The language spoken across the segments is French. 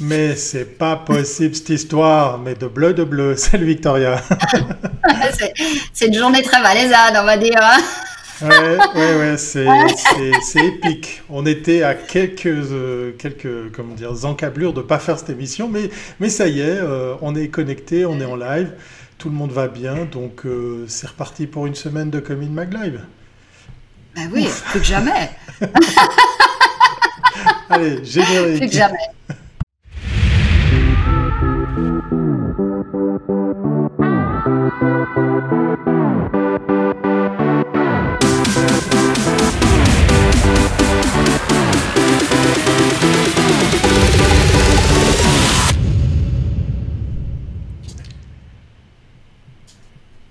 Mais c'est pas possible cette histoire, mais de bleu de bleu. Salut Victoria. c'est une journée très valaisanne, on va dire. Hein. ouais, ouais, ouais c'est épique. On était à quelques, euh, quelques comment dire, encablures de pas faire cette émission, mais, mais ça y est, euh, on est connecté, on est en live, tout le monde va bien, donc euh, c'est reparti pour une semaine de Comin Mag Live. Ben oui, plus que jamais. Allez, générique. Plus que jamais. Thank you.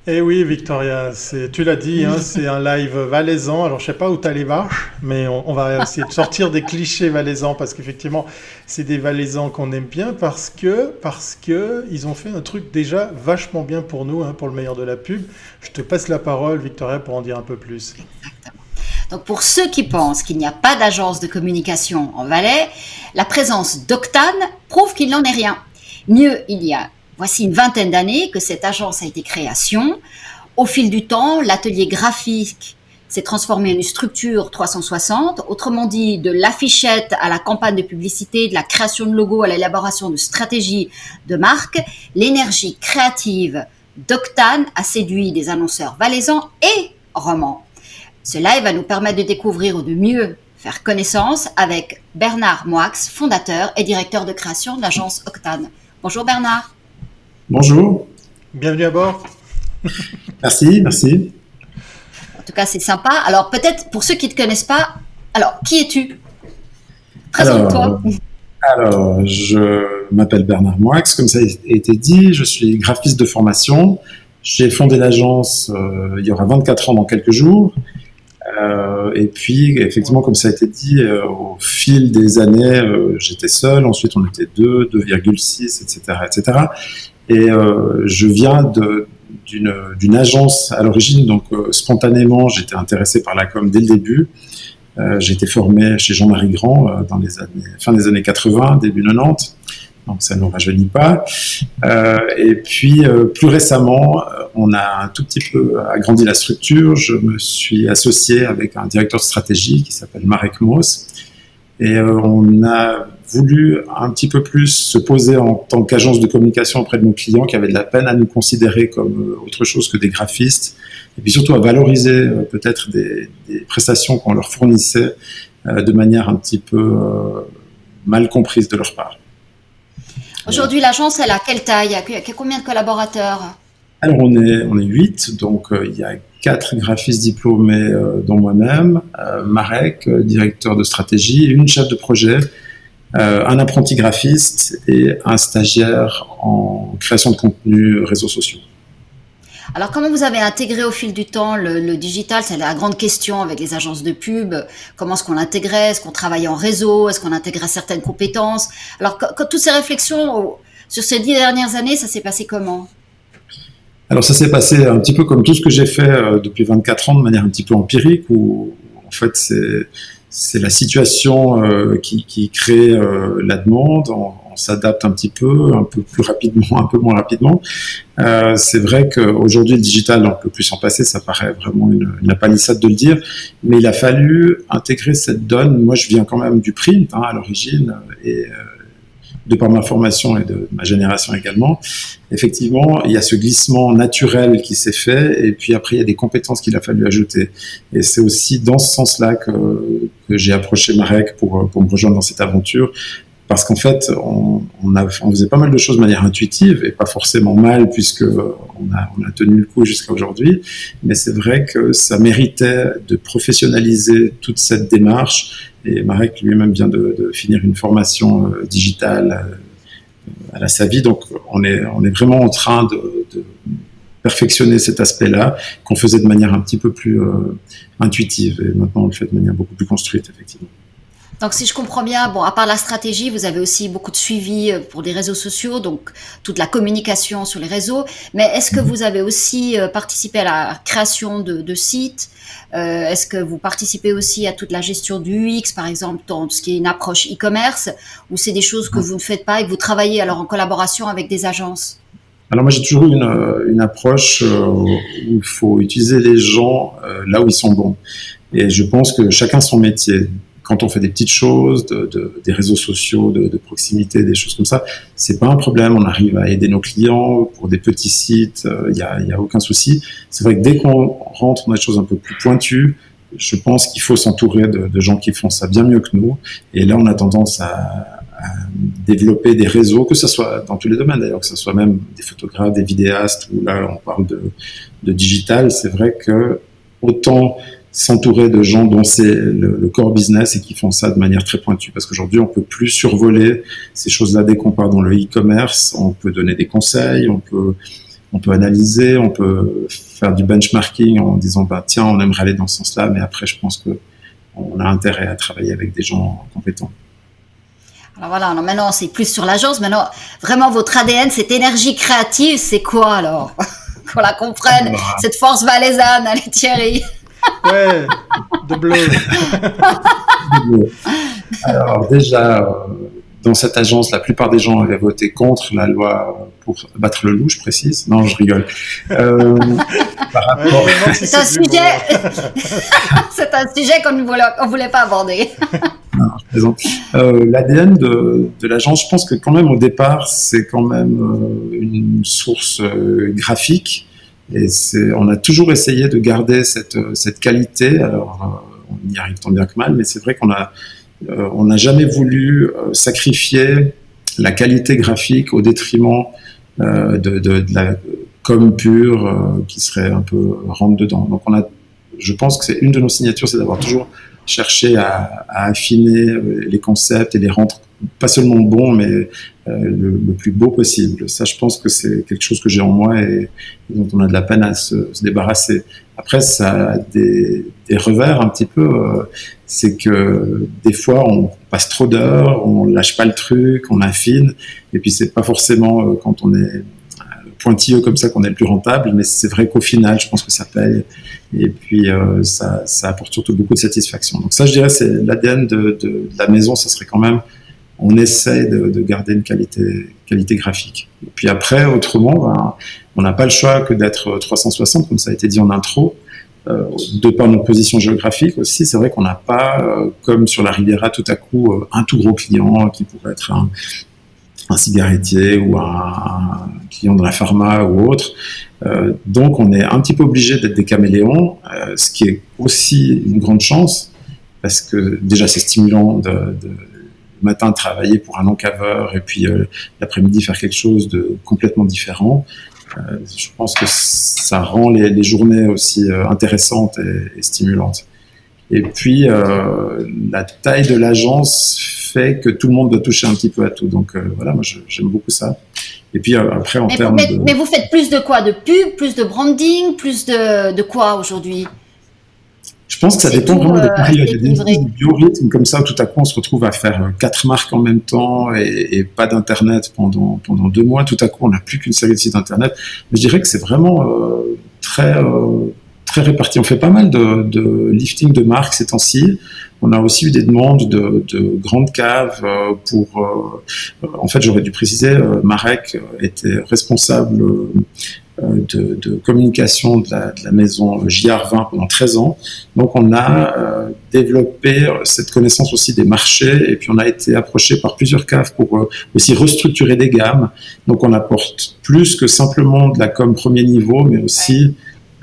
Eh oui, Victoria, tu l'as dit, hein, c'est un live valaisan. Alors, je sais pas où tu as les vaches, mais on, va essayer de sortir des clichés valaisans parce qu'effectivement, c'est des valaisans qu'on aime bien parce que, parce que ils ont fait un truc déjà vachement bien pour nous, hein, pour le meilleur de la pub. Je te passe la parole, Victoria, pour en dire un peu plus. Exactement. Donc, pour ceux qui pensent qu'il n'y a pas d'agence de communication en Valais, la présence d'Octane prouve qu'il n'en est rien. Mieux, il y a Voici une vingtaine d'années que cette agence a été création. Au fil du temps, l'atelier graphique s'est transformé en une structure 360, autrement dit de l'affichette à la campagne de publicité, de la création de logos à l'élaboration de stratégies de marque, l'énergie créative d'Octane a séduit des annonceurs valaisans et romans. Cela va nous permettre de découvrir ou de mieux faire connaissance avec Bernard Moix, fondateur et directeur de création de l'agence Octane. Bonjour Bernard. Bonjour. Bienvenue à bord. merci, merci. En tout cas, c'est sympa. Alors, peut-être pour ceux qui ne te connaissent pas, alors, qui es-tu? Présente-toi. Alors, je m'appelle Bernard Moix, comme ça a été dit. Je suis graphiste de formation. J'ai fondé l'agence euh, il y aura 24 ans dans quelques jours. Euh, et puis, effectivement, comme ça a été dit, euh, au fil des années, j'étais seul. Ensuite, on était deux, 2,6, etc., etc. Et euh, je viens d'une agence à l'origine, donc euh, spontanément, j'étais intéressé par la com dès le début. Euh, j'ai été formé chez Jean-Marie Grand euh, dans les années, fin des années 80, début 90, donc ça ne nous rajeunit pas. Euh, et puis plus récemment, on a un tout petit peu agrandi la structure. Je me suis associé avec un directeur de stratégie qui s'appelle Marek Moss. Et on a voulu un petit peu plus se poser en tant qu'agence de communication auprès de nos clients qui avaient de la peine à nous considérer comme euh, autre chose que des graphistes, et puis surtout à valoriser euh, peut-être des, prestations qu'on leur fournissait euh, de manière un petit peu mal comprise de leur part. Aujourd'hui, l'agence, elle a quelle taille? Il y a combien de collaborateurs? Alors, on est, on est 8, donc il y a quatre graphistes diplômés, dont moi-même, Marek, directeur de stratégie, une chef de projet euh, un apprenti graphiste et un stagiaire en création de contenu réseaux sociaux. Alors, comment vous avez intégré au fil du temps le, digital? C'est la grande question avec les agences de pub. Comment est-ce qu'on l'intégrait? Est-ce qu'on travaillait en réseau? Est-ce qu'on intégrait certaines compétences? Alors, toutes ces réflexions sur ces dix dernières années, ça s'est passé comment? Alors ça s'est passé un petit peu comme tout ce que j'ai fait euh, depuis 24 ans de manière un petit peu empirique où en fait c'est la situation euh, qui, qui, crée euh, la demande. On, s'adapte un petit peu, un peu plus rapidement, un peu moins rapidement. C'est vrai qu'aujourd'hui, le digital, on peut plus s'en passer. Ça paraît vraiment une, une palissade de le dire, mais il a fallu intégrer cette donne. Moi, je viens quand même du print hein, à l'origine et de par ma formation et de ma génération également, effectivement, il y a ce glissement naturel qui s'est fait, et puis après, il y a des compétences qu'il a fallu ajouter. Et c'est aussi dans ce sens-là que, que j'ai approché Marek pour me rejoindre dans cette aventure, parce qu'en fait, on, on, a, on, faisait pas mal de choses de manière intuitive et pas forcément mal puisque on a, on a tenu le coup jusqu'à aujourd'hui. Mais c'est vrai que ça méritait de professionnaliser toute cette démarche. Et Marek lui-même vient de, de, finir une formation euh, digitale euh, à la SAVI, donc on est, on est vraiment en train de, de perfectionner cet aspect-là qu'on faisait de manière un petit peu plus euh, intuitive et maintenant on le fait de manière beaucoup plus construite effectivement. Donc, si je comprends bien, bon, à part la stratégie, vous avez aussi beaucoup de suivi euh, pour des réseaux sociaux, donc toute la communication sur les réseaux. Mais est-ce que mhm. vous avez aussi euh, participé à la création de, sites? Euh, Est-ce que vous participez aussi à toute la gestion du UX, par exemple, dans ce qui est une approche e-commerce, ou c'est des choses que mhm. vous ne faites pas et que vous travaillez alors en collaboration avec des agences? Alors moi j'ai toujours une, une approche où il faut utiliser les gens là où ils sont bons. Et je pense que chacun son métier quand on fait des petites choses, des réseaux sociaux, de, proximité, des choses comme ça, c'est pas un problème. On arrive à aider nos clients pour des petits sites, il euh, n'y a, y a, aucun souci. C'est vrai que dès qu'on rentre dans des choses un peu plus pointues, je pense qu'il faut s'entourer de, gens qui font ça bien mieux que nous. Et là, on a tendance à, développer des réseaux, que ce soit dans tous les domaines d'ailleurs, que ce soit même des photographes, des vidéastes, ou là on parle de, de digital, c'est vrai que autant s'entourer de gens dont c'est le, core business et qui font ça de manière très pointue. Parce qu'aujourd'hui, on peut plus survoler ces choses-là dès qu'on part dans le e-commerce. On peut donner des conseils, on peut, on peut analyser, on peut faire du benchmarking en disant, bah, tiens, on aimerait aller dans ce sens-là, mais après, je pense que on a intérêt à travailler avec des gens compétents. Alors voilà, alors maintenant c'est plus sur l'agence. Maintenant, vraiment votre ADN, cette énergie créative, c'est quoi alors? Qu'on la comprenne, bah. cette force valaisanne, allez Thierry. Ouais, de bleu. Alors déjà, euh, dans cette agence, la plupart des gens avaient voté contre la loi pour battre le loup, je précise. Non, je rigole. Euh, c'est un sujet, c'est un sujet qu'on ne voulait, pas aborder. non, je plaisante. Euh, L'ADN de, de l'agence, je pense que quand même au départ, c'est quand même une source graphique et on a toujours essayé de garder cette, cette qualité. Alors, euh, on y arrive tant bien que mal, mais c'est vrai qu'on a, euh, on n'a jamais voulu euh, sacrifier la qualité graphique au détriment de, de, de, la com pure qui serait un peu rentre dedans. Donc, on a, je pense que c'est une de nos signatures, c'est d'avoir toujours cherché à, à, affiner les concepts et les rendre pas seulement bon, mais euh, le, le, plus beau possible. Ça, je pense que c'est quelque chose que j'ai en moi et, dont on a de la peine à se, se débarrasser. Après, ça a des, des revers un petit peu. Euh, c'est que des fois, on passe trop d'heures, on lâche pas le truc, on affine, et puis c'est pas forcément euh, quand on est pointilleux comme ça qu'on est le plus rentable, mais c'est vrai qu'au final, je pense que ça paye. Et puis, euh, ça, apporte surtout beaucoup de satisfaction. Donc ça, je dirais, c'est l'ADN de, de, la maison, ça serait quand même on essaie de, garder une qualité, graphique. Et puis après, autrement, ben, on n'a pas le choix que d'être 360, comme ça a été dit en intro. Euh, de par notre position géographique aussi, c'est vrai qu'on n'a pas, euh, comme sur la Riviera, tout à coup, un tout gros client qui pourrait être un, un cigarettier ou un, client de la pharma ou autre. donc, on est un petit peu obligé d'être des caméléons, ce qui est aussi une grande chance, parce que déjà, c'est stimulant de, de matin travailler pour un encaveur et puis euh, l'après-midi faire quelque chose de complètement différent. Euh, je pense que ça rend les, journées aussi euh, intéressantes et, stimulantes. Et puis, la taille de l'agence fait que tout le monde doit toucher un petit peu à tout. Donc voilà, moi j'aime beaucoup ça. Et puis après, en termes mais, mais, vous faites plus de quoi? De pub, plus de branding, plus de, de quoi aujourd'hui? Je pense que ça dépend vraiment des périodes. Il y a des biorhythmes comme ça, où tout à coup on se retrouve à faire euh, quatre marques en même temps et, et pas d'internet pendant pendant deux mois. Tout à coup, on n'a plus qu'une série de sites internet. Mais je dirais que c'est vraiment euh, très euh, très réparti. On fait pas mal de, de lifting de marques ces temps-ci. On a aussi eu des demandes de, de grandes caves euh, pour. en fait, j'aurais dû préciser, Marek était responsable euh, de, de, communication de la, maison JR20 pendant 13 ans. Donc on a euh, développé cette connaissance aussi des marchés et puis on a été approché par plusieurs caves pour euh, aussi restructurer des gammes. Donc on apporte plus que simplement de la com premier niveau, mais aussi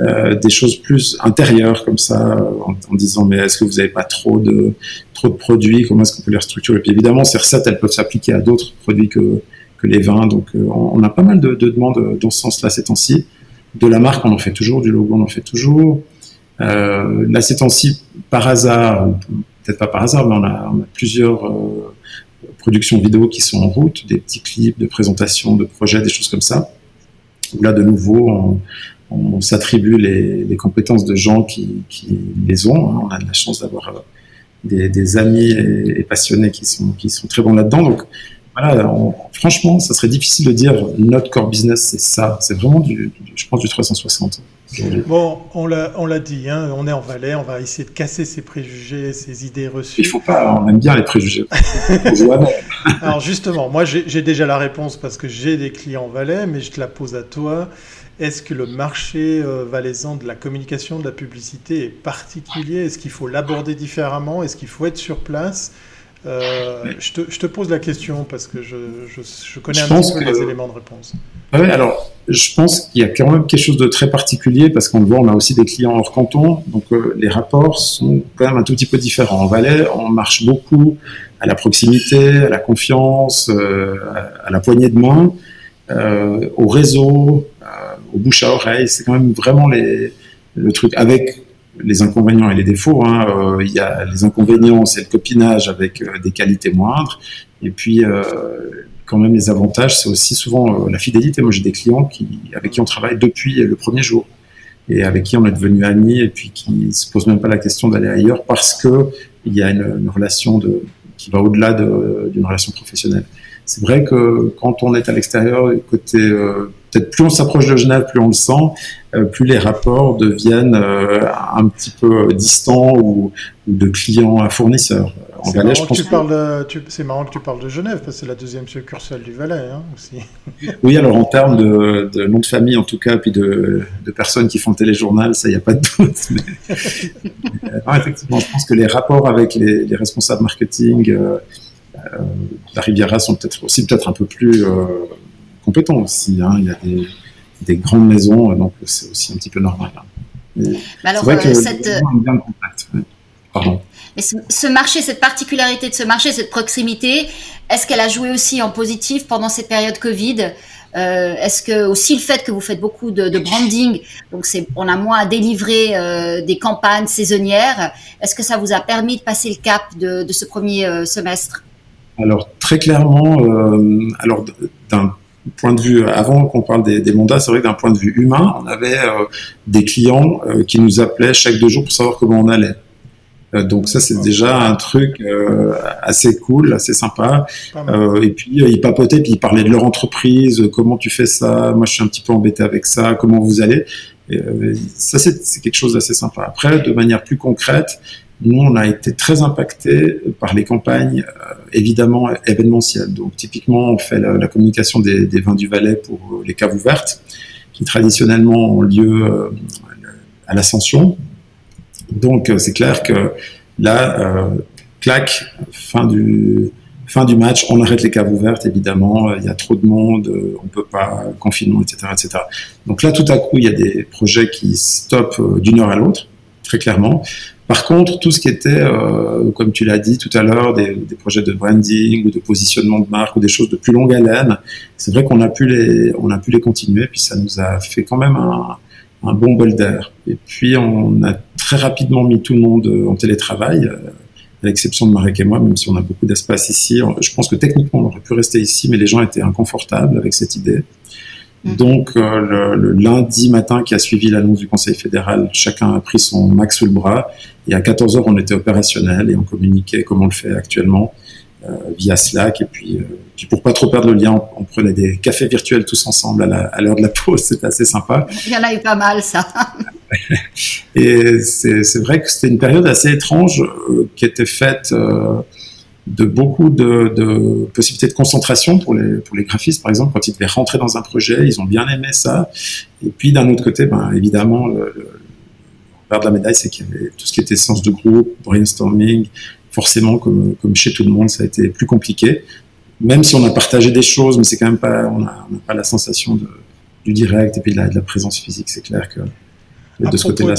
euh, des choses plus intérieures comme ça, en, disant mais est-ce que vous n'avez pas trop de trop de produits? Comment est-ce qu'on peut les restructurer? Et puis évidemment ces recettes elles peuvent s'appliquer à d'autres produits que les vins. Donc, euh, on, a pas mal de, demandes dans ce sens-là ces temps-ci. De la marque, on en fait toujours, du logo, on en fait toujours. Euh, là, ces temps-ci, par hasard, peut-être pas par hasard, mais on a, plusieurs euh, productions vidéo qui sont en route, des petits clips de présentation de projets, des choses comme ça. Là, de nouveau, on, s'attribue les, compétences de gens qui, les ont. Hein. On a la chance d'avoir des, amis et, passionnés qui sont, très bons là-dedans. Voilà, franchement, ça serait difficile de dire notre core business, c'est ça. C'est vraiment du, je pense, du 360. Bon, on l'a dit, hein, on est en Valais, on va essayer de casser ces préjugés, ces idées reçues. Il faut pas, on aime bien les préjugés. Alors justement, moi j'ai déjà la réponse parce que j'ai des clients Valais, mais je te la pose à toi. Est-ce que le marché euh, valaisan de la communication, de la publicité est particulier? Est-ce qu'il faut l'aborder différemment? Est-ce qu'il faut être sur place? Euh, je, te, pose la question parce que je, connais un petit peu les éléments de réponse. Oui, alors je pense qu'il y a quand même quelque chose de très particulier parce qu'on le voit, on a aussi des clients hors canton, donc euh, les rapports sont quand même un tout petit peu différents. En Valais, on marche beaucoup à la proximité, à la confiance, à, la poignée de main, au réseau, au bouche à oreille. C'est quand même vraiment les, le truc avec les inconvénients et les défauts. Hein. Euh, il y a les inconvénients, c'est le copinage avec euh, des qualités moindres. Et puis, euh, quand même, les avantages, c'est aussi souvent la fidélité. Moi, j'ai des clients qui, avec qui on travaille depuis le premier jour et avec qui on est devenu amis et puis qui se posent même pas la question d'aller ailleurs parce que il y a une, relation de, qui va au-delà d'une relation professionnelle. C'est vrai que quand on est à l'extérieur, côté peut-être plus on s'approche de Genève, plus on le sent, euh, plus les rapports deviennent euh, un petit peu distants ou, de client à fournisseur. C'est marrant, marrant, que tu parles de Genève, parce que c'est la deuxième succursale du Valais hein, aussi. Oui, alors en termes de, nom de famille en tout cas, puis de, personnes qui font le téléjournal, ça, il n'y a pas de doute. Euh, effectivement, je pense que les rapports avec les, responsables marketing la Riviera sont peut-être aussi peut-être un peu plus compétents aussi. Hein. Il y a des, grandes maisons, donc c'est aussi un petit peu normal. Hein. vrai que cette... bien contact. Pardon. Mais ce, marché, cette particularité de ce marché, cette proximité, est-ce qu'elle a joué aussi en positif pendant cette période Covid? Euh, Est-ce que aussi le fait que vous faites beaucoup de, branding, donc on a moins à délivrer euh, des campagnes saisonnières, est-ce que ça vous a permis de passer le cap de, ce premier euh, semestre? Alors très clairement, alors d'un point de vue, avant qu'on parle des, mandats, c'est vrai que d'un point de vue humain, on avait euh, des clients euh, qui nous appelaient chaque deux jours pour savoir comment on allait. Euh, donc ça, c'est déjà un truc assez cool, assez sympa. et puis, ils papotaient, puis ils parlaient de leur entreprise, comment tu fais ça, moi je suis un petit peu embêté avec ça, comment vous allez. Et, ça, c'est quelque chose d'assez sympa. Après, de manière plus concrète, nous, on a été très impacté par les campagnes, euh, évidemment événementielles. Donc, typiquement, on fait la, communication des, vins du Valais pour euh, les caves ouvertes, qui traditionnellement ont lieu euh, à l'Ascension. Donc, c'est clair que là, clac, fin du match, on arrête les caves ouvertes, évidemment, il y a trop de monde, on peut pas, confinement, etc., etc. Donc là, tout à coup, il y a des projets qui stoppent d'une heure à l'autre, très clairement. Par contre, tout ce qui était, euh, comme tu l'as dit tout à l'heure, des, projets de branding ou de positionnement de marque ou des choses de plus longue haleine, c'est vrai qu'on a pu les, on a pu les continuer, puis ça nous a fait quand même un, bon bol d'air. Et puis on a très rapidement mis tout le monde en télétravail, euh, à l'exception de Marek et moi, même si on a beaucoup d'espace ici. Je pense que techniquement on aurait pu rester ici, mais les gens étaient inconfortables avec cette idée. Mm. Donc euh, le, lundi matin qui a suivi l'annonce du Conseil fédéral, chacun a pris son max sous le bras et à 14 heures on était opérationnel et on communiquait comme on le fait actuellement euh, via Slack et puis, euh, puis pour pas trop perdre le lien, on, prenait des cafés virtuels tous ensemble à l'heure de la pause, c'était assez sympa. Il y en a eu pas mal ça. et c'est vrai que c'était une période assez étrange qui était faite de beaucoup de, possibilités de concentration pour les, pour les graphistes, par exemple, quand ils devaient rentrer dans un projet, ils ont bien aimé ça. Et puis d'un autre côté, ben, évidemment, le, le de la médaille, c'est qu'il y avait tout ce qui était sens de groupe, brainstorming. Forcément, comme, comme chez tout le monde, ça a été plus compliqué. Même si on a partagé des choses, mais c'est quand même pas, on n'a pas la sensation de, du direct et puis de la, de la présence physique. C'est clair que de ce côté-là,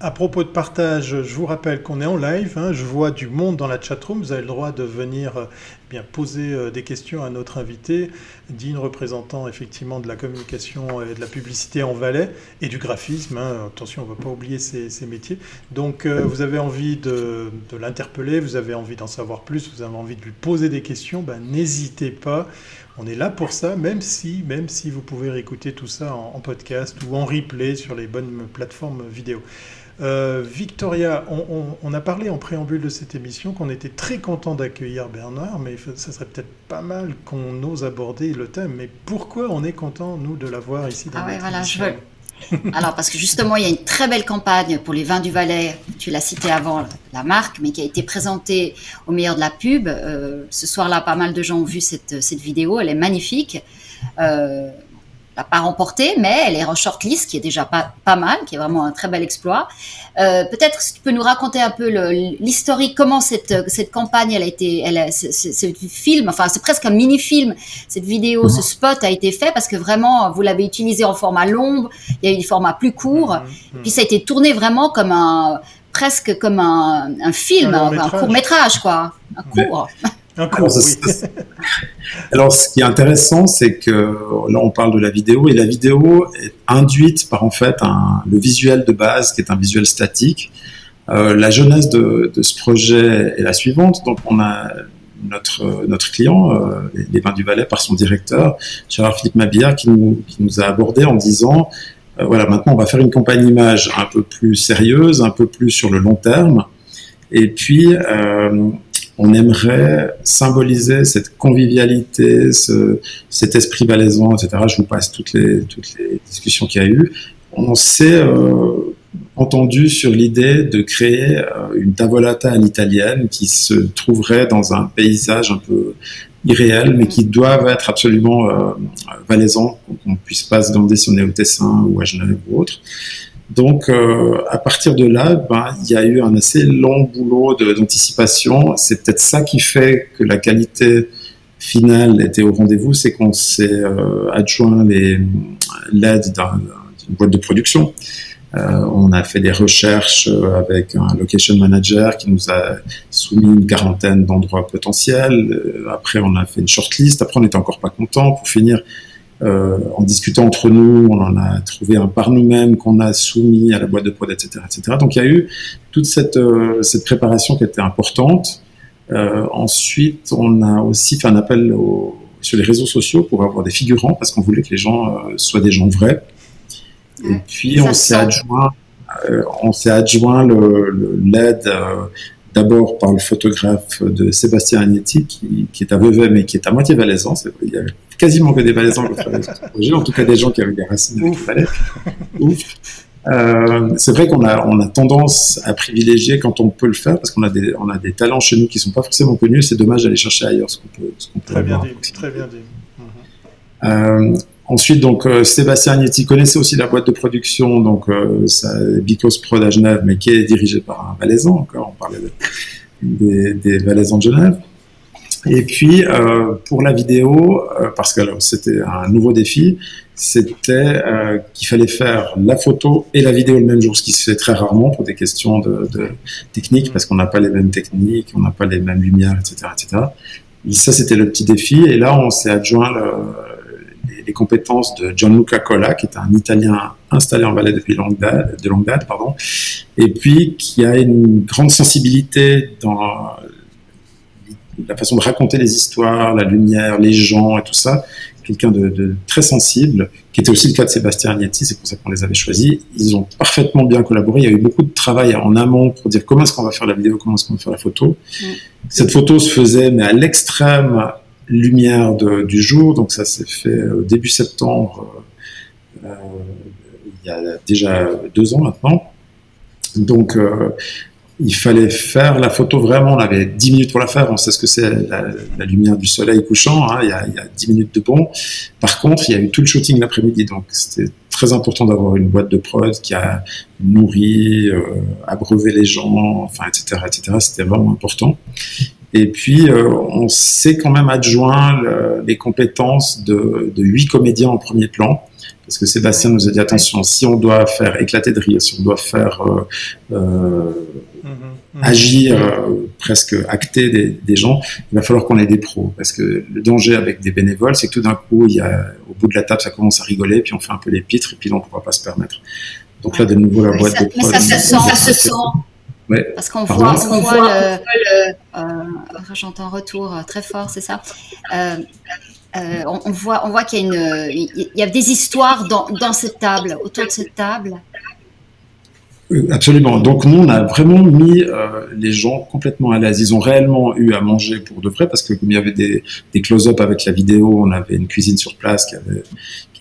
à propos de partage, je vous rappelle qu'on est en live. Hein. je vois du monde dans la chatroom. Vous avez le droit de venir euh, poser euh, des questions à notre invité, digne représentant effectivement de la communication et de la publicité en Valais et du graphisme. Hein. Attention, on ne va pas oublier ces, métiers. Donc, euh, vous avez envie de, l'interpeller, vous avez envie d'en savoir plus, vous avez envie de lui poser des questions, ben, n'hésitez pas. on est là pour ça, même si, même si vous pouvez réécouter tout ça en, podcast ou en replay sur les bonnes plateformes vidéo. Euh, Victoria, on, a parlé en préambule de cette émission qu'on était très content d'accueillir Bernard, mais ça serait peut-être pas mal qu'on ose aborder le thème. Mais pourquoi on est content, nous, de l'avoir ici dans ah ouais, voilà, je veux. Alors, parce que justement, il y a une très belle campagne pour les vins du Valais, tu l'as cité avant, la marque, mais qui a été présentée au meilleur de la pub. Euh, ce soir-là, pas mal de gens ont vu cette, cette vidéo, elle est magnifique. Euh, l'a pas remporté, mais elle est en shortlist, qui est déjà pas, pas mal, qui est vraiment un très bel exploit. Euh, Peut-être si tu peux nous raconter un peu l'historique, comment cette, cette campagne, elle a été, elle, ce, film, enfin c'est presque un mini-film, cette vidéo, ce mhm. spot a été fait parce que vraiment, vous l'avez utilisé en format long, il y a eu des formats plus courts, mhm, mhm. puis ça a été tourné vraiment comme un presque comme un, un film, un, un court métrage, quoi, un court. Alors, ce qui est intéressant, c'est que là, on parle de la vidéo et la vidéo est induite par en fait un, le visuel de base qui est un visuel statique. Euh, la jeunesse de, de, ce projet est la suivante. Donc, on a notre, notre client, euh, les Vins du Valais, par son directeur, Gérard Philippe Mabillard, qui nous, qui nous a abordé en disant euh, voilà, maintenant, on va faire une campagne image un peu plus sérieuse, un peu plus sur le long terme. Et puis, euh, on aimerait symboliser cette convivialité, ce, cet esprit valaisan, etc. Je vous passe toutes les, toutes les discussions qu'il y a eu. On s'est euh, entendu sur l'idée de créer euh, une tavolata à l'italienne qui se trouverait dans un paysage un peu irréel, mais qui doivent être absolument euh, valaisans, qu'on puisse pas se demander si on est au Tessin ou à Genève ou autre. Donc, euh, à partir de là, ben, il y a eu un assez long boulot d'anticipation. C'est peut-être ça qui fait que la qualité finale était au rendez-vous, c'est qu'on s'est euh, adjoint l'aide d'une boîte de production. Euh, on a fait des recherches avec un location manager qui nous a soumis une quarantaine d'endroits potentiels. Après, on a fait une shortlist. Après, on n'était encore pas content. Pour finir, euh, en discutant entre nous, on en a trouvé un par nous-mêmes qu'on a soumis à la boîte de prod, etc., etc. Donc il y a eu toute cette, euh, cette préparation qui était importante. Euh, ensuite, on a aussi fait un appel sur les réseaux sociaux pour avoir des figurants parce qu'on voulait que les gens euh, soient des gens vrais. Et puis on s'est adjoint, on s'est adjoint l'aide d'abord par le photographe de Sébastien Agnetti, qui, qui, est à Vevey, mais qui est à moitié valaisan. Il y quasiment que des valaisans qui projet, en tout cas des gens qui avaient des racines avec Valais. Euh, c'est vrai qu'on a, on a tendance à privilégier quand on peut le faire, parce qu'on a des, on a des talents chez nous qui sont pas forcément connus, c'est dommage d'aller chercher ailleurs ce qu'on peut, ce qu'on peut Très bien dit, très bien dit. Euh, Ensuite, donc euh, Sébastien Agnetti connaissait aussi la boîte de production, donc euh, ça, Bicos Prod à Genève, mais qui est dirigée par un Valaisan. Encore, on parlait des, des Valaisans de Genève. Et puis euh, pour la vidéo, euh, parce que c'était un nouveau défi, c'était euh, qu'il fallait faire la photo et la vidéo le même jour, ce qui se fait très rarement pour des questions de, technique, parce qu'on n'a pas les mêmes techniques, on n'a pas les mêmes lumières, etc., etc. Et ça, c'était le petit défi. Et là, on s'est adjoint le, les compétences de Gianluca Colla, qui est un Italien installé en Valais depuis longue date, de longue date, pardon, et puis qui a une grande sensibilité dans la façon de raconter les histoires, la lumière, les gens et tout ça. Quelqu'un de, très sensible, qui était aussi le cas de Sébastien Agnetti, c'est pour ça qu'on les avait choisis. Ils ont parfaitement bien collaboré. Il y a eu beaucoup de travail en amont pour dire comment est-ce qu'on va faire la vidéo, comment est-ce qu'on va faire la photo. Mm. Cette photo se faisait, mais à l'extrême lumière de, du jour. Donc ça s'est fait au début septembre, euh, il y a déjà deux ans maintenant. Donc euh, il fallait faire la photo vraiment, on avait dix minutes pour la faire, on sait ce que c'est la, lumière du soleil couchant, hein, il, y a, il y a 10 minutes de bon. Par contre, il y a eu tout le shooting l'après-midi, donc c'était très important d'avoir une boîte de prod qui a nourri, euh, abreuvé les gens, enfin, etc., etc. C'était vraiment important. Et puis, euh, on s'est quand même adjoint les compétences de huit comédiens en premier plan, parce que Sébastien nous a dit attention, si on doit faire éclater de rire, si on doit faire euh, euh mm-hmm, agir, euh, presque acter des, des, gens, il va falloir qu'on ait des pros, parce que le danger avec des bénévoles, c'est que tout d'un coup, il y a, au bout de la table, ça commence à rigoler, puis on fait un peu les pitres, et puis là, on ne pourra pas se permettre. Donc là, de nouveau, la boîte de Mais ça se sent, ça se sent. Parce qu'on voit, on voit le, euh, j'entends retour très fort, c'est ça? Euh, on, voit, on voit qu'il y, a des histoires dans, cette table, autour de cette table. Absolument. Donc nous, on a vraiment mis euh, les gens complètement à l'aise. Ils ont réellement eu à manger pour de vrai parce que comme il y avait des, close-up avec la vidéo, on avait une cuisine sur place qui avait,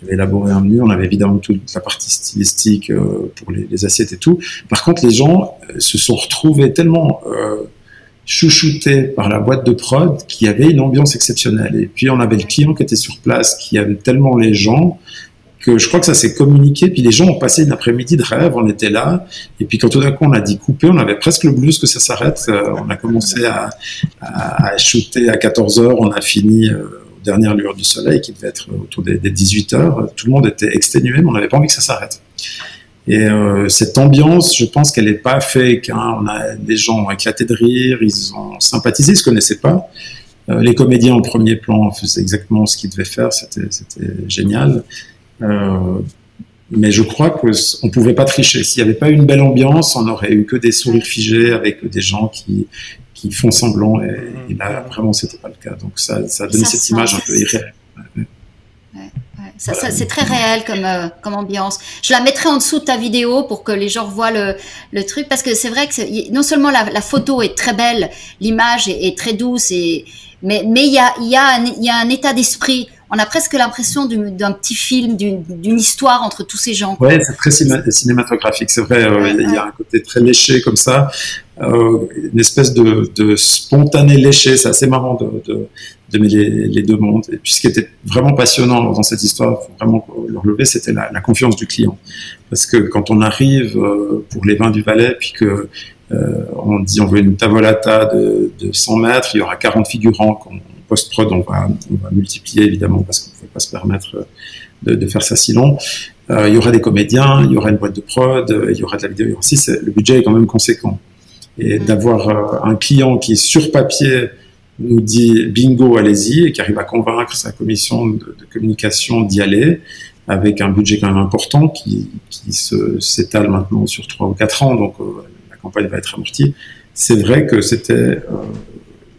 élaboré un menu. On avait évidemment toute la partie stylistique euh, pour les, assiettes et tout. Par contre, les gens euh, se sont retrouvés tellement euh, chouchoutés par la boîte de prod qu'il y avait une ambiance exceptionnelle. Et puis on avait le client qui était sur place, qui avait tellement les gens je crois que ça s'est communiqué, puis les gens ont passé une après-midi de rêve, on était là, et puis quand tout d'un coup on a dit couper, on avait presque le blues que ça s'arrête, euh, on a commencé à, à, shooter à 14 heures, on a fini euh, aux dernières lueurs du soleil, qui devait être autour des, 18 heures, tout le monde était exténué, mais on n'avait pas envie que ça s'arrête. Et euh, cette ambiance, je pense qu'elle n'est pas fake. Hein. On a des gens ont éclaté de rire, ils ont sympathisé, ils se connaissaient pas. les comédiens en premier plan faisaient exactement ce qu'ils devaient faire, c'était génial. Euh, mais je crois qu'on ne pouvait pas tricher. S'il n'y avait pas eu une belle ambiance, on n'aurait eu que des sourires figés avec des gens qui, qui font semblant. Et, et là, vraiment, c'était pas le cas. Donc, ça, ça a donné cette image un peu irréelle. C'est très réel comme, euh, comme ambiance. Je la mettrai en dessous de ta vidéo pour que les gens voient le, truc, parce que c'est vrai que non seulement la, photo est très belle, l'image est, très douce, et, mais il y, a, un, état d'esprit on a presque l'impression d'un petit film, d'une histoire entre tous ces gens. Oui, c'est très cinématographique, c'est vrai. Il y a un côté très léché comme ça, euh, une espèce de, spontané léché. C'est assez marrant de, de les, les, deux mondes. Et puis ce qui était vraiment passionnant dans cette histoire, faut vraiment le relever, c'était la, la, confiance du client. Parce que quand on arrive euh, pour les vins du Valais, puis que euh, on dit on veut une tavolata de, de 100 mètres, il y aura 40 figurants qu'on post-prod, on va, on va multiplier évidemment parce qu'on ne peut pas se permettre euh, de, de, faire ça si long. Euh, il y aura des comédiens, il y aura une boîte de prod, il y aura de la vidéo. Aussi, le budget est quand même conséquent. Et mm. d'avoir euh, un client qui sur papier nous dit bingo, allez-y, et qui arrive à convaincre sa commission de, de communication d'y aller, avec un budget quand même important qui, qui s'étale maintenant sur trois ou quatre ans, donc la campagne va être amortie. C'est vrai que c'était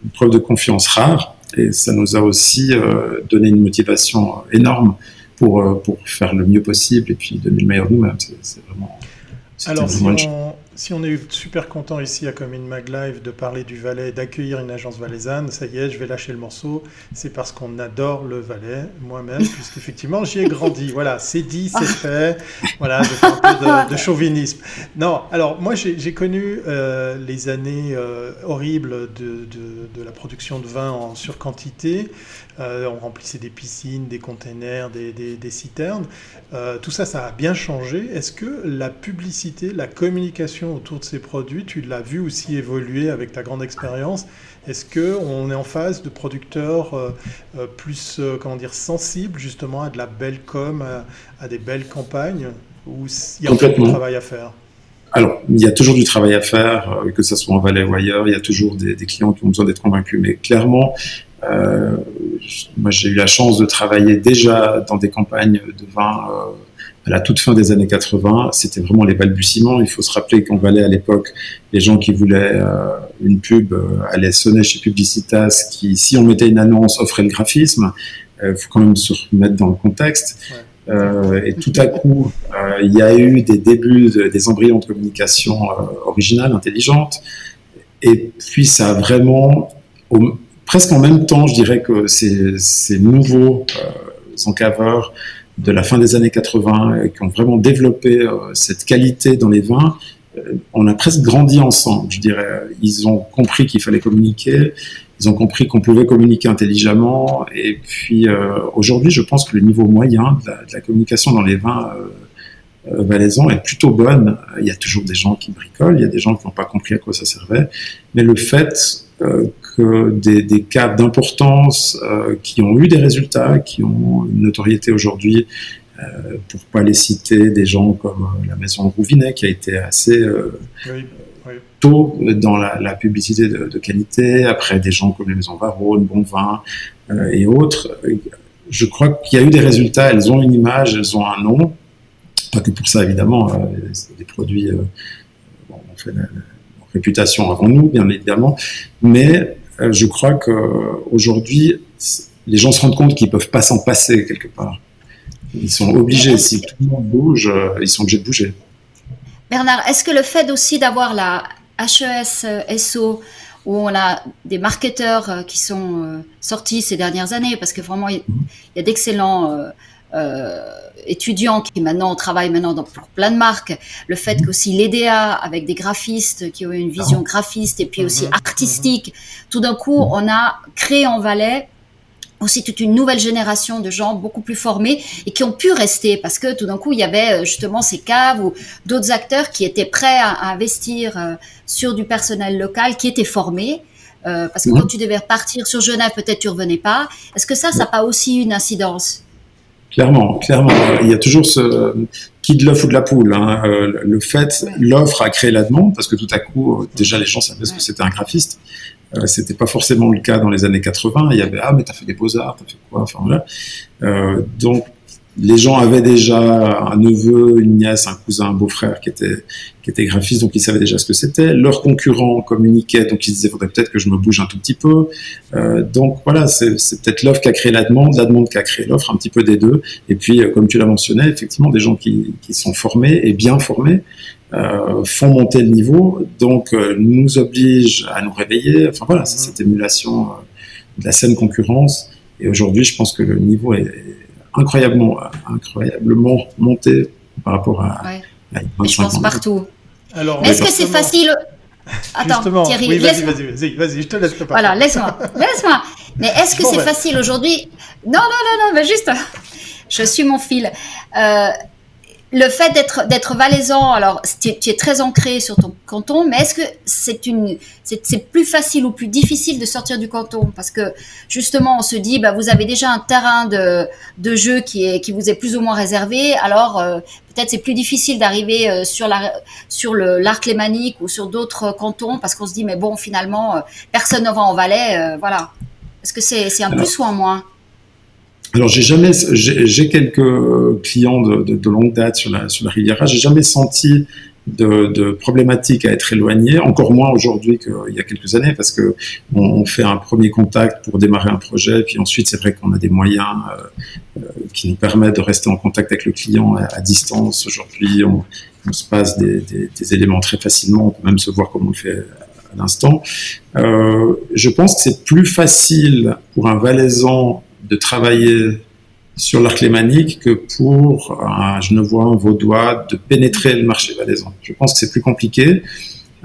une preuve de confiance rare et ça nous a aussi euh, donné une motivation énorme pour, euh, pour faire le mieux possible et puis donner le meilleur de nous-mêmes. C'est vraiment. Alors, si on est super content ici à Commune Mag Live de parler du Valais, d'accueillir une agence valaisanne, ça y est, je vais lâcher le morceau. C'est parce qu'on adore le Valais, moi-même, puisqu'effectivement j'y ai grandi. Voilà, c'est dit, c'est fait. Voilà, de un peu de, chauvinisme. Non, alors moi j'ai connu euh, les années euh, horribles de, de, de, la production de vin en surquantité. Euh, on remplissait des piscines, des containers, des, des, citernes. Tout ça, ça a bien changé. Est-ce que la publicité, la communication autour de ces produits, tu l'as vu aussi évoluer avec ta grande expérience Est-ce qu'on est en phase de producteurs euh, plus, comment dire, sensibles justement à de la belle com, à, des belles campagnes Ou il y a encore du travail à faire? Alors, il y a toujours du travail à faire, que ce soit en Valais ou ailleurs. Il y a toujours des, des clients qui ont besoin d'être convaincus. Mais clairement, euh, moi, j'ai eu la chance de travailler déjà dans des campagnes de vin euh, à la toute fin des années 80. C'était vraiment les balbutiements. Il faut se rappeler qu'en Valais, à l'époque, les gens qui voulaient euh, une pub allaient sonner chez Publicitas, qui, si on mettait une annonce, offrait le graphisme. Il faut quand même se remettre dans le contexte. Euh, et tout à coup, euh, il y a eu des débuts, des embryons de communication euh, originale, intelligente. Et puis ça a vraiment, au, presque en même temps, je dirais que ces, ces nouveaux euh, encaveurs de la fin des années 80 euh, qui ont vraiment développé euh, cette qualité dans les vins, euh, on a presque grandi ensemble, je dirais. Ils ont compris qu'il fallait communiquer, ils ont compris qu'on pouvait communiquer intelligemment, et puis euh, aujourd'hui, je pense que le niveau moyen de la, communication dans les vins euh, valaisans est plutôt bonne. Il y a toujours des gens qui bricolent, il y a des gens qui n'ont pas compris à quoi ça servait, mais le fait que des, des cas d'importance euh, qui ont eu des résultats, qui ont une notoriété aujourd'hui, euh, pour pas les citer, des gens comme la maison Rouvinet qui a été assez oui, oui. tôt dans la, la publicité de, de, qualité, après des gens comme les maisons Varone, Bonvin et autres. Je crois qu'il y a eu des résultats, elles ont une image, elles ont un nom, pas que pour ça évidemment, euh, des produits, euh, bon, on fait la, réputation avant nous, bien évidemment, mais euh, je crois qu'aujourd'hui, les gens se rendent compte qu'ils peuvent pas s'en passer quelque part. Ils sont obligés, si tout le monde bouge, euh, ils sont obligés de bouger. Bernard, est-ce que le fait aussi d'avoir la HES-SO, où on a des marketeurs euh, qui sont euh, sortis ces dernières années, parce que vraiment, il y a d'excellents étudiants qui maintenant travaillent maintenant dans, pour plein de marques, le fait qu'aussi l'EDA, avec des graphistes qui ont une vision graphiste et puis aussi mhm. artistique, tout d'un coup, on a créé en Valais aussi toute une nouvelle génération de gens beaucoup plus formés et qui ont pu rester parce que tout d'un coup il y avait euh, justement ces caves ou d'autres acteurs qui étaient prêts à, investir euh, sur du personnel local qui était formé euh, parce que quand tu devais repartir sur Genève peut-être tu revenais pas. Est-ce que ça ça n'a pas aussi une incidence? Clairement, clairement, il y a toujours ce qui de l'œuf ou de la poule. Hein. le fait, l'offre a créé la demande parce que tout à coup, déjà les gens savaient ce que c'était un graphiste. Euh, c'était pas forcément le cas dans les années 80. Il y avait ah mais t'as fait des beaux arts, t'as fait quoi? Enfin voilà. Euh, donc les gens avaient déjà un neveu, une nièce, un cousin, un beau-frère qui était qui était graphiste, donc ils savaient déjà ce que c'était. Leurs concurrents communiquaient, donc ils disaient faudrait peut-être que je me bouge un tout petit peu. Euh, donc voilà, c'est peut-être l'offre qui a créé la demande, la demande qui a créé l'offre, un petit peu des deux. Et puis euh, comme tu l'as mentionné, effectivement des gens qui, qui sont formés et bien formés euh, font monter le niveau, donc euh, nous obligent à nous réveiller. Enfin voilà, c'est cette émulation euh, de la saine concurrence. Et aujourd'hui, je pense que le niveau est incroyablement, incroyablement monté par rapport à. Ouais. je pense partout. Alors, est-ce que c'est facile Attends, Thierry, oui, vas-y, vas-y, vas-y, vas je te laisse préparer. Voilà, laisse-moi, laisse-moi. Mais est-ce que c'est ben. facile aujourd'hui? Non, non, non, non, mais juste, je suis mon fil. Euh, le fait d'être d'être valaisan, alors tu es, très ancré sur ton canton, mais est-ce que c'est une c'est plus facile ou plus difficile de sortir du canton? Parce que justement on se dit bah vous avez déjà un terrain de de jeu qui est qui vous est plus ou moins réservé, alors euh, peut-être c'est plus difficile d'arriver euh, sur la sur le l'arc lémanique ou sur d'autres cantons parce qu'on se dit mais bon finalement euh, personne ne va en Valais, voilà. Est-ce que c'est c'est un plus ou un moins? Alors j'ai jamais, j'ai quelques clients de, de, de, longue date sur la sur la Riviera. J'ai jamais senti de, de problématiques à être éloigné, encore moins aujourd'hui qu'il y a quelques années, parce que on, fait un premier contact pour démarrer un projet, puis ensuite c'est vrai qu'on a des moyens euh, euh, qui nous permettent de rester en contact avec le client à, distance. Aujourd'hui, on, on, se passe des, des, des, éléments très facilement, on peut même se voir comme on le fait à l'instant. Euh, je pense que c'est plus facile pour un valaisan de travailler sur l'arc lémanique que pour un genevois, un vaudois, de pénétrer le marché valaisan. Je pense que c'est plus compliqué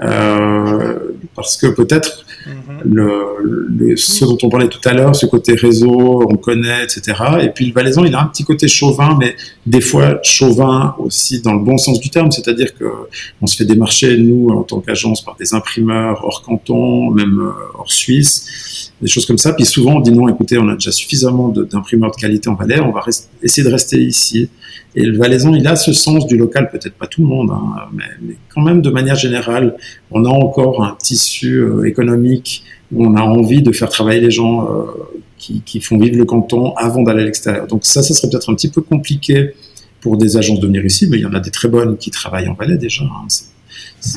euh, parce que peut-être mhm. le, ce dont on parlait tout à l'heure, ce côté réseau, on connaît, etc. Et puis le valaisan, il a un petit côté chauvin, mais des fois chauvin aussi dans le bon sens du terme, c'est-à-dire que on se fait démarcher nous en tant qu'agence par des imprimeurs hors canton, même euh, hors Suisse des choses comme ça. Puis souvent, on dit non, écoutez, on a déjà suffisamment d'imprimeurs de, qualité en Valais, on va essayer de rester ici. Et le Valaisan, il a ce sens du local, peut-être pas tout le monde, hein, mais, quand même de manière générale, on a encore un tissu euh, économique où on a envie de faire travailler les gens euh, qui, font vivre le canton avant d'aller à l'extérieur. Donc ça, ça serait peut-être un petit peu compliqué pour des agences de venir ici, mais il y en a des très bonnes qui travaillent en Valais déjà. Hein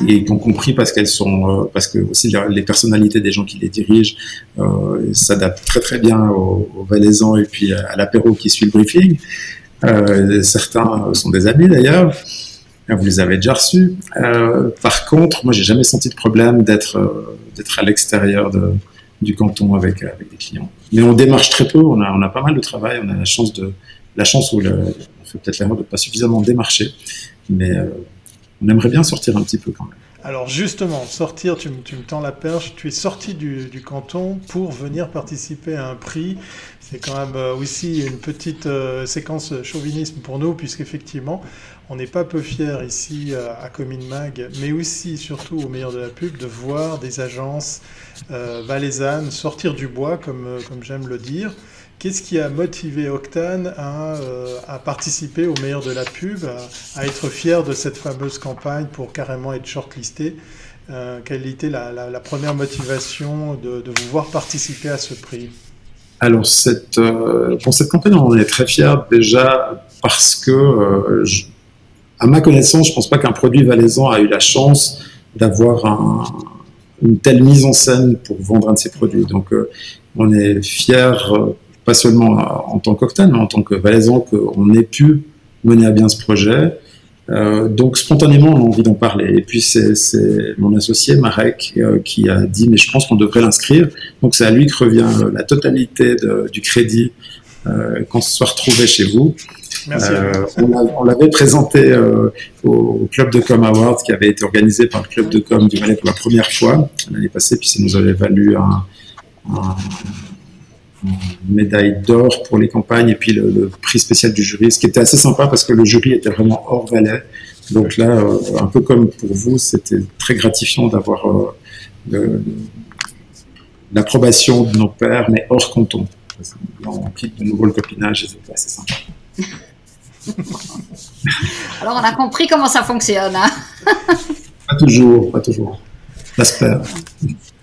et qui ont compris parce qu'elles sont, euh, parce que aussi les personnalités des gens qui les dirigent euh, s'adaptent très très bien aux, aux valaisans et puis à l'apéro qui suit le briefing. Euh, certains sont des amis d'ailleurs. Vous les avez déjà reçus. Euh, par contre, moi, j'ai jamais senti de problème d'être euh, d'être à l'extérieur de, du canton avec avec des clients. Mais on démarche très peu. On a on a pas mal de travail. On a la chance de la chance le, on fait peut-être l'erreur de pas suffisamment démarcher, mais on aimerait bien sortir un petit peu quand même. Alors justement, sortir, tu, me tends la perche, tu es sorti du, canton pour venir participer à un prix. C'est quand même euh, aussi une petite euh, séquence chauvinisme pour nous, puisqu'effectivement, on n'est pas peu fiers ici euh, à Commune Mag, mais aussi, surtout au meilleur de la pub, de voir des agences valaisannes sortir du bois, comme, comme j'aime le dire. Qu'est-ce qui a motivé Octane à, euh, participer au meilleur de la pub, à, être fier de cette fameuse campagne pour carrément être shortlisté euh, Quelle était la, première motivation de, vous voir participer à ce prix? Alors, euh, pour cette campagne, on est très fiers déjà parce que, à ma connaissance, je ne pense pas qu'un produit valaisan a eu la chance d'avoir une telle mise en scène pour vendre un de ses produits. Donc, on est fiers pas seulement en tant qu'Octane, mais en tant que valaisan, qu'on ait pu mener à bien ce projet. Euh, donc spontanément, on a envie d'en parler. Et puis c'est mon associé Marek euh, qui a dit mais je pense qu'on devrait l'inscrire. Donc c'est à lui que revient euh, la totalité de, du crédit euh, qu'on se soit retrouvé chez vous. Merci. on l'avait présenté au Club de Com Awards qui avait été organisé par le Club de Com du Valais pour la première fois l'année passée. Puis ça nous avait valu un, un médaille d'or pour les campagnes et puis le, prix spécial du jury, ce qui était assez sympa parce que le jury était vraiment hors Valais. Donc là, euh, un peu comme pour vous, c'était très gratifiant d'avoir euh, l'approbation de nos pères, mais hors canton. On quitte de nouveau le copinage et c'était assez sympa. Alors on a compris comment ça fonctionne. Hein pas toujours, pas toujours. J'espère.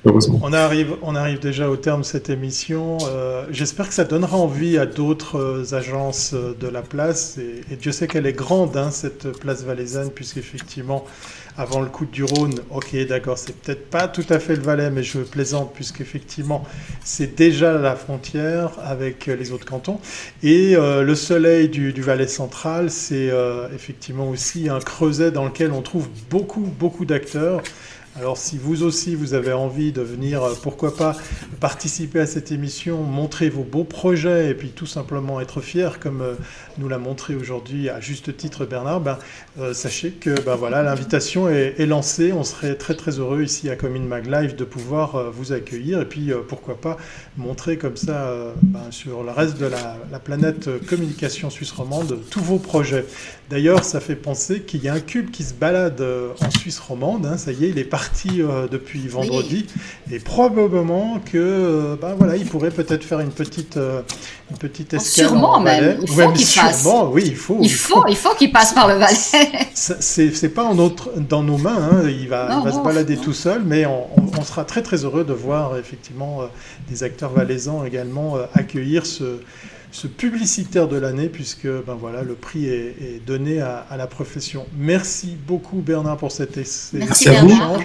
On arrive, on arrive déjà au terme de cette émission. Euh, j'espère que ça donnera envie à d'autres euh, agences euh, de la place. Et, Dieu sait qu'elle est grande, hein, cette place valaisanne, puisqu'effectivement, avant le coup du Rhône, ok, d'accord, c'est peut-être pas tout à fait le Valais, mais je plaisante, puisqu'effectivement, c'est déjà la frontière avec les autres cantons. Et le soleil du, du Valais central, c'est effectivement aussi un creuset dans lequel on trouve beaucoup, beaucoup d'acteurs. Alors si vous aussi vous avez envie de venir, euh, pourquoi pas, participer à cette émission, montrer vos beaux projets et puis tout simplement être fier comme euh, nous l'a montré aujourd'hui à juste titre Bernard, ben, euh, sachez que ben, voilà, l'invitation est, lancée. On serait très très heureux ici à Commune Mag Live de pouvoir vous accueillir et puis pourquoi pas montrer comme ça ben, sur le reste de la, la planète communication suisse romande tous vos projets. D'ailleurs, ça fait penser qu'il y a un cube qui se balade en Suisse romande. Hein, ça y est, il est parti euh, depuis vendredi. Et probablement que, euh, ben voilà, il pourrait peut-être faire une petite, euh, une petite escale. Sûrement même. Il faut qu'il passe. Oui, il faut. Il, faut, il faut qu'il passe par le Valais. C'est pas en notre, dans nos mains. Hein, il va, il va se balader tout seul, mais on, on, sera très très heureux de voir effectivement des acteurs valaisans également accueillir ce ce publicitaire de l'année, puisque ben voilà, le prix est, donné à, la profession. Merci beaucoup Bernard pour cet essai. Merci Bernard,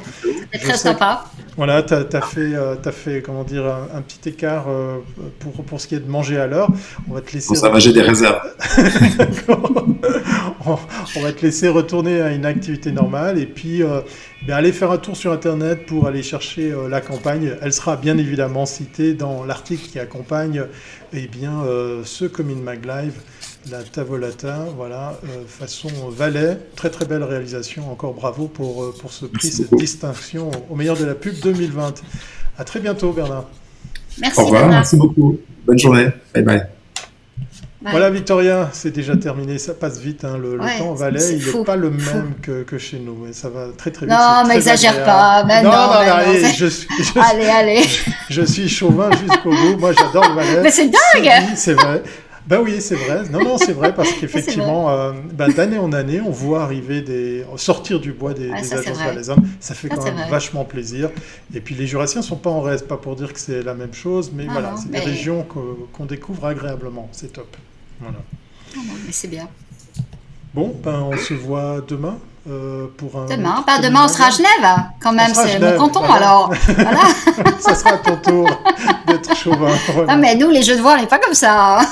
c'est très sympa. Voilà, tu as, fait, euh, as fait comment dire, un, petit écart euh, pour, pour ce qui est de manger à l'heure. On va te laisser... ça va, j'ai des réserves. on, va te laisser retourner à une activité normale et puis euh, ben, aller faire un tour sur Internet pour aller chercher la campagne. Elle sera bien évidemment citée dans l'article qui accompagne eh bien, euh, ce Commune Mag Live, la Tavolata, voilà, euh, façon Valais, très très belle réalisation, encore bravo pour, euh, pour ce prix, cette distinction au meilleur de la pub 2020. À très bientôt Bernard. Merci. Au revoir, merci beaucoup. Bonne journée. Bye bye. Voilà, Victoria, c'est déjà terminé. Ça passe vite. Hein. Le, temps en Valais, il n'est pas le même que, que, chez nous. Et ça va très très vite. Non, mais exagère pas. non, non, non, allez, je, suis, allez, allez. Je, suis chauvin jusqu'au bout. Moi, j'adore le Valais. Mais c'est dingue C'est vrai. Ben oui, c'est vrai. Non, non, c'est vrai parce qu'effectivement, euh, ben, d'année en année, on voit arriver des sortir du bois des, des agences valaisannes. Ça fait quand même vachement plaisir. Et puis les Jurassiens sont pas en reste, pas pour dire que c'est la même chose, mais voilà, c'est des régions qu'on découvre agréablement. C'est top. Voilà. Mais c'est bien. Bon, ben on se voit demain. Euh, pour un demain, pas demain, on sera à Genève, quand même, c'est mon canton alors. Voilà. ça sera ton tour d'être chauvin. Non, mais nous, les jeux de voix, on n'est pas comme ça. Hein.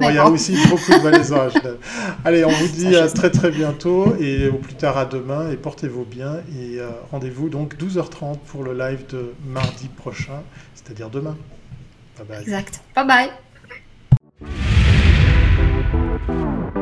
il y a aussi beaucoup de valaisans à Genève. Allez, on vous dit à très très bientôt et au plus tard à demain et portez-vous bien et euh, rendez-vous donc 12h30 pour le live de mardi prochain, c'est-à-dire demain. Bye bye. Exact. Bye bye. We'll